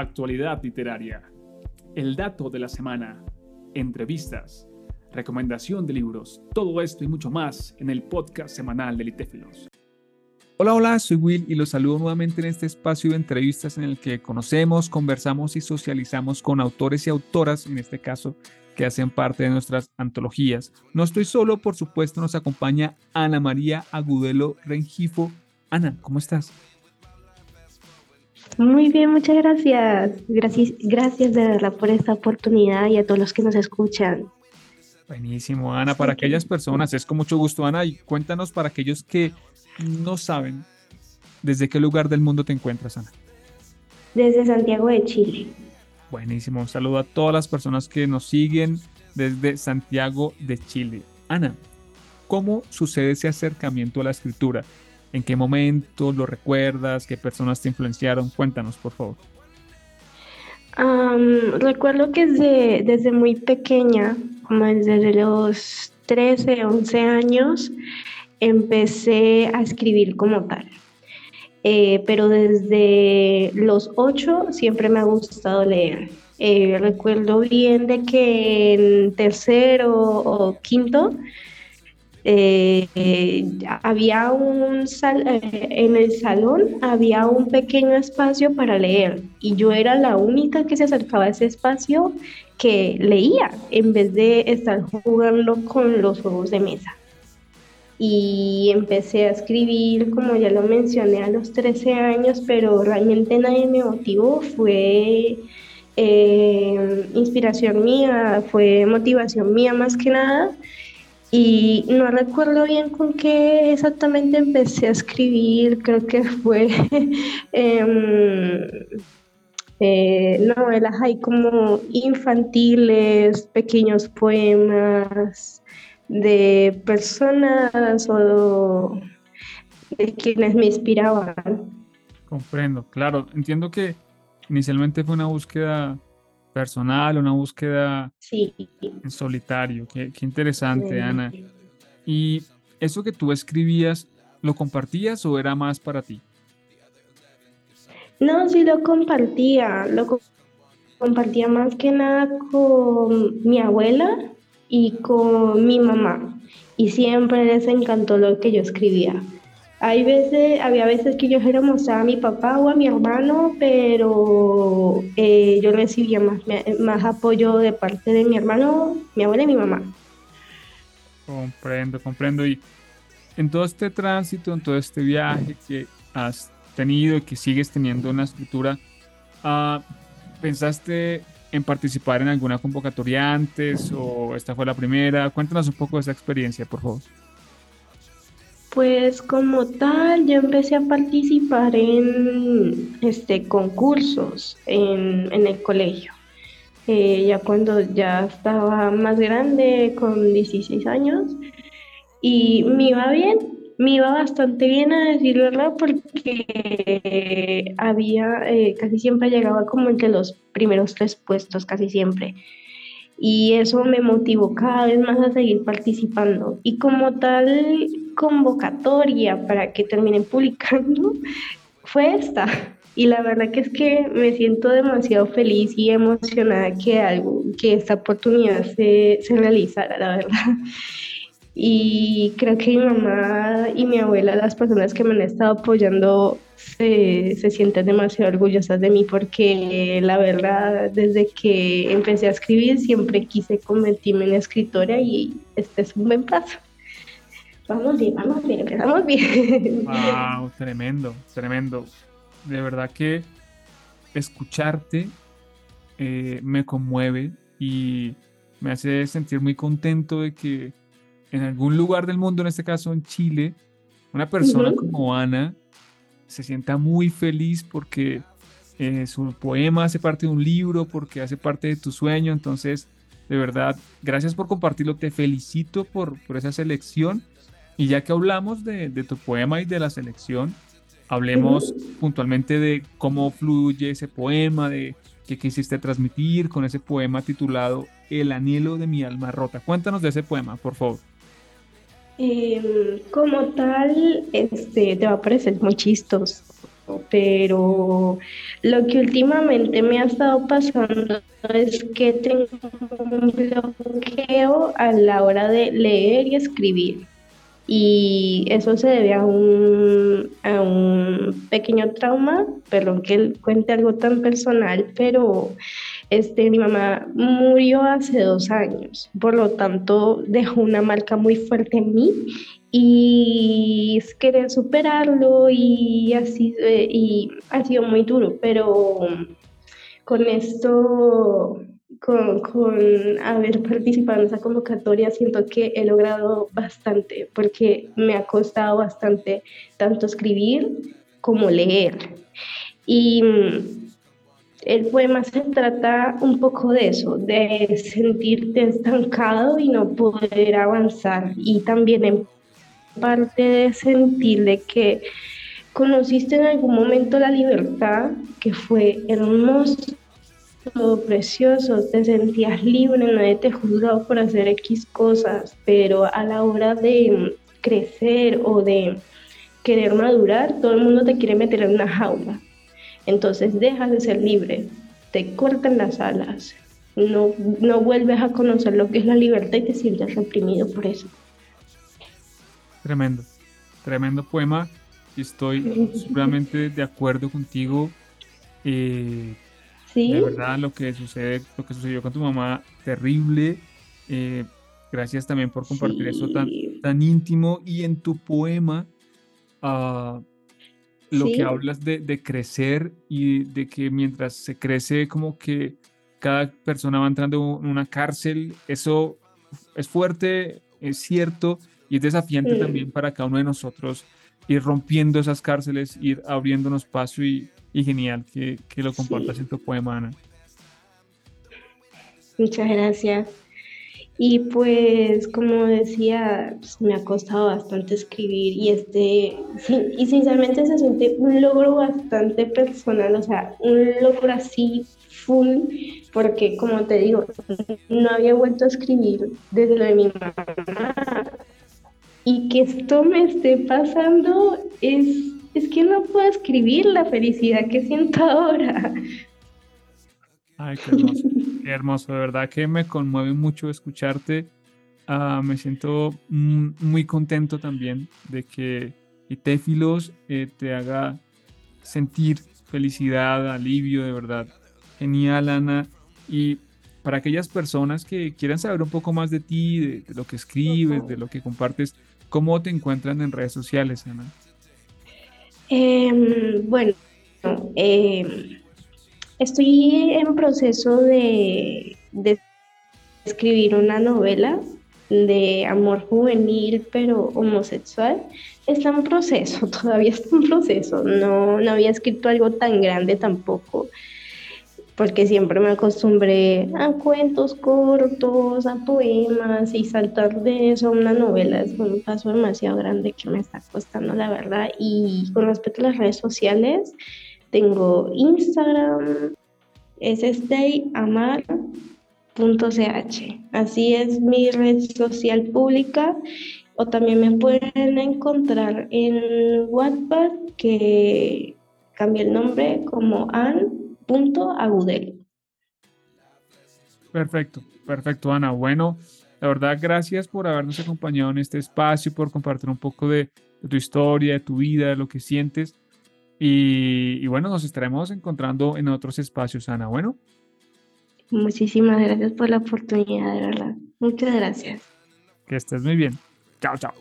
actualidad literaria, el dato de la semana, entrevistas, recomendación de libros, todo esto y mucho más en el podcast semanal de Litéfilos. Hola, hola, soy Will y los saludo nuevamente en este espacio de entrevistas en el que conocemos, conversamos y socializamos con autores y autoras, en este caso, que hacen parte de nuestras antologías. No estoy solo, por supuesto, nos acompaña Ana María Agudelo Rengifo. Ana, ¿cómo estás? Muy bien, muchas gracias. Gracias, gracias de verdad por esta oportunidad y a todos los que nos escuchan. Buenísimo, Ana. Para aquellas personas, es con mucho gusto, Ana, y cuéntanos para aquellos que no saben desde qué lugar del mundo te encuentras, Ana. Desde Santiago de Chile. Buenísimo, un saludo a todas las personas que nos siguen desde Santiago de Chile. Ana, ¿cómo sucede ese acercamiento a la escritura? ¿En qué momento lo recuerdas? ¿Qué personas te influenciaron? Cuéntanos, por favor. recuerdo que desde, muy pequeña, como desde los 13, 11 años, empecé a escribir como tal. Eh, pero desde los 8 siempre me ha gustado leer. Eh, recuerdo bien de que en tercero o quinto eh, había un eh, en el salón había un pequeño espacio para leer y yo era la única que se acercaba a ese espacio que leía en vez de estar jugando con los juegos de mesa. Y empecé a escribir, como ya lo mencioné, a los 13 años, pero realmente nadie me motivó, fue eh, inspiración mía, fue motivación mía más que nada. Y no recuerdo bien con qué exactamente empecé a escribir, creo que fue em, eh, novelas hay como infantiles, pequeños poemas de personas o de quienes me inspiraban. Comprendo, claro, entiendo que inicialmente fue una búsqueda personal, una búsqueda en solitario. Qué, interesante, Ana. ¿Y eso que tú escribías, lo compartías o era más para ti? No, sí lo compartía, lo compartía más que nada con mi abuela y con mi mamá. Y siempre les encantó lo que yo escribía. Hay veces, había veces que yo mostrar a mi papá o a mi hermano, pero eh, yo recibía más, más apoyo de parte de mi hermano, mi abuela y mi mamá. Comprendo, comprendo. Y en todo este tránsito, en todo este viaje que has tenido y que sigues teniendo en la escritura, ah, ¿pensaste en participar en alguna convocatoria antes o esta fue la primera? Cuéntanos un poco de esa experiencia, por favor. Pues como tal, yo empecé a participar en este, concursos en, el colegio. Eh, ya cuando ya estaba más grande, con 16 años, y me iba bien, me iba bastante bien a decir verdad, porque había, eh, casi siempre llegaba como entre los primeros tres puestos, casi siempre y eso me motivó cada vez más a seguir participando. Y como tal convocatoria para que terminen publicando fue esta. Y la verdad que es que me siento demasiado feliz y emocionada que, algo, que esta oportunidad se, se realizara, la verdad. Y creo que mi mamá y mi abuela, las personas que me han estado apoyando, se, se, sienten demasiado orgullosas de mí porque la verdad, desde que empecé a escribir, siempre quise convertirme en escritora y este es un buen paso. Vamos bien, vamos bien, empezamos bien. Wow, tremendo, tremendo. De verdad que escucharte eh, me conmueve y me hace sentir muy contento de que en algún lugar del mundo, en este caso en Chile, una persona como Ana se sienta muy feliz porque eh, su poema hace parte de un libro, porque hace parte de tu sueño. Entonces, de verdad, gracias por compartirlo. Te felicito por, por esa selección. Y ya que hablamos de, de tu poema y de la selección, hablemos puntualmente de cómo fluye ese poema, de qué quisiste transmitir con ese poema titulado El anhelo de mi alma rota. Cuéntanos de ese poema, por favor. Em, como tal, este, te va a parecer muy chistoso, pero lo que últimamente me ha estado pasando es que tengo un bloqueo a la hora de leer y escribir. Y eso se debe a un, a un pequeño trauma, perdón que cuente algo tan personal, pero este, mi mamá murió hace dos años, por lo tanto dejó una marca muy fuerte en mí y querer superarlo y así eh, y ha sido muy duro, pero con esto, con, con, haber participado en esa convocatoria, siento que he logrado bastante, porque me ha costado bastante tanto escribir como leer. Y el poema se trata un poco de eso, de sentirte estancado y no poder avanzar. Y también en parte de sentirle que conociste en algún momento la libertad, que fue hermoso, precioso, te sentías libre, nadie te juzgaba por hacer X cosas, pero a la hora de crecer o de querer madurar, todo el mundo te quiere meter en una jaula. Entonces dejas de ser libre, te cortan las alas, no, no vuelves a conocer lo que es la libertad y te sientes reprimido por eso. Tremendo, tremendo poema. Estoy seguramente de acuerdo contigo. Eh, sí. De verdad, lo que sucede, lo que sucedió con tu mamá, terrible. Eh, gracias también por compartir eso tan, tan íntimo. Y en tu poema, uh, lo que hablas de, de, crecer y de que mientras se crece, como que cada persona va entrando en una cárcel, eso es fuerte, es cierto, y es desafiante también para cada uno de nosotros ir rompiendo esas cárceles, ir abriéndonos paso y, y genial que, que, lo compartas en tu poema, Ana. Muchas gracias. Y pues, como decía, pues, me ha costado bastante escribir y este, y sinceramente se siente un logro bastante personal, o sea, un logro así full, porque como te digo, no había vuelto a escribir desde lo de mi mamá y que esto me esté pasando es, es que no puedo escribir la felicidad que siento ahora. Ay, qué hermoso, qué hermoso, de verdad que me conmueve mucho escucharte. Uh, me siento muy contento también de que Itéfilos eh, te haga sentir felicidad, alivio, de verdad. Genial, Ana. Y para aquellas personas que quieran saber un poco más de ti, de, lo que escribes, de lo que compartes, ¿Cómo te encuentran en redes sociales, Ana? Em, bueno, em, estoy en proceso de, escribir una novela de amor juvenil pero homosexual. Está en proceso, todavía está en proceso. No, había escrito algo tan grande tampoco porque siempre me acostumbré a cuentos cortos, a poemas y saltar de eso a una novela es un paso demasiado grande que me está costando la verdad. Y con respecto a las redes sociales, tengo Instagram, es stayamar.ch. Así es mi red social pública. O también me pueden encontrar en Wattpad, que cambié el nombre como Anne punto agudelo. Perfecto, perfecto, Ana. Bueno, la verdad, gracias por habernos acompañado en este espacio, por compartir un poco de, tu historia, de tu vida, de lo que sientes. Y, y, bueno, nos estaremos encontrando en otros espacios, Ana. Bueno. Muchísimas gracias por la oportunidad, de verdad. Muchas gracias. Que estés muy bien. Chao, chao.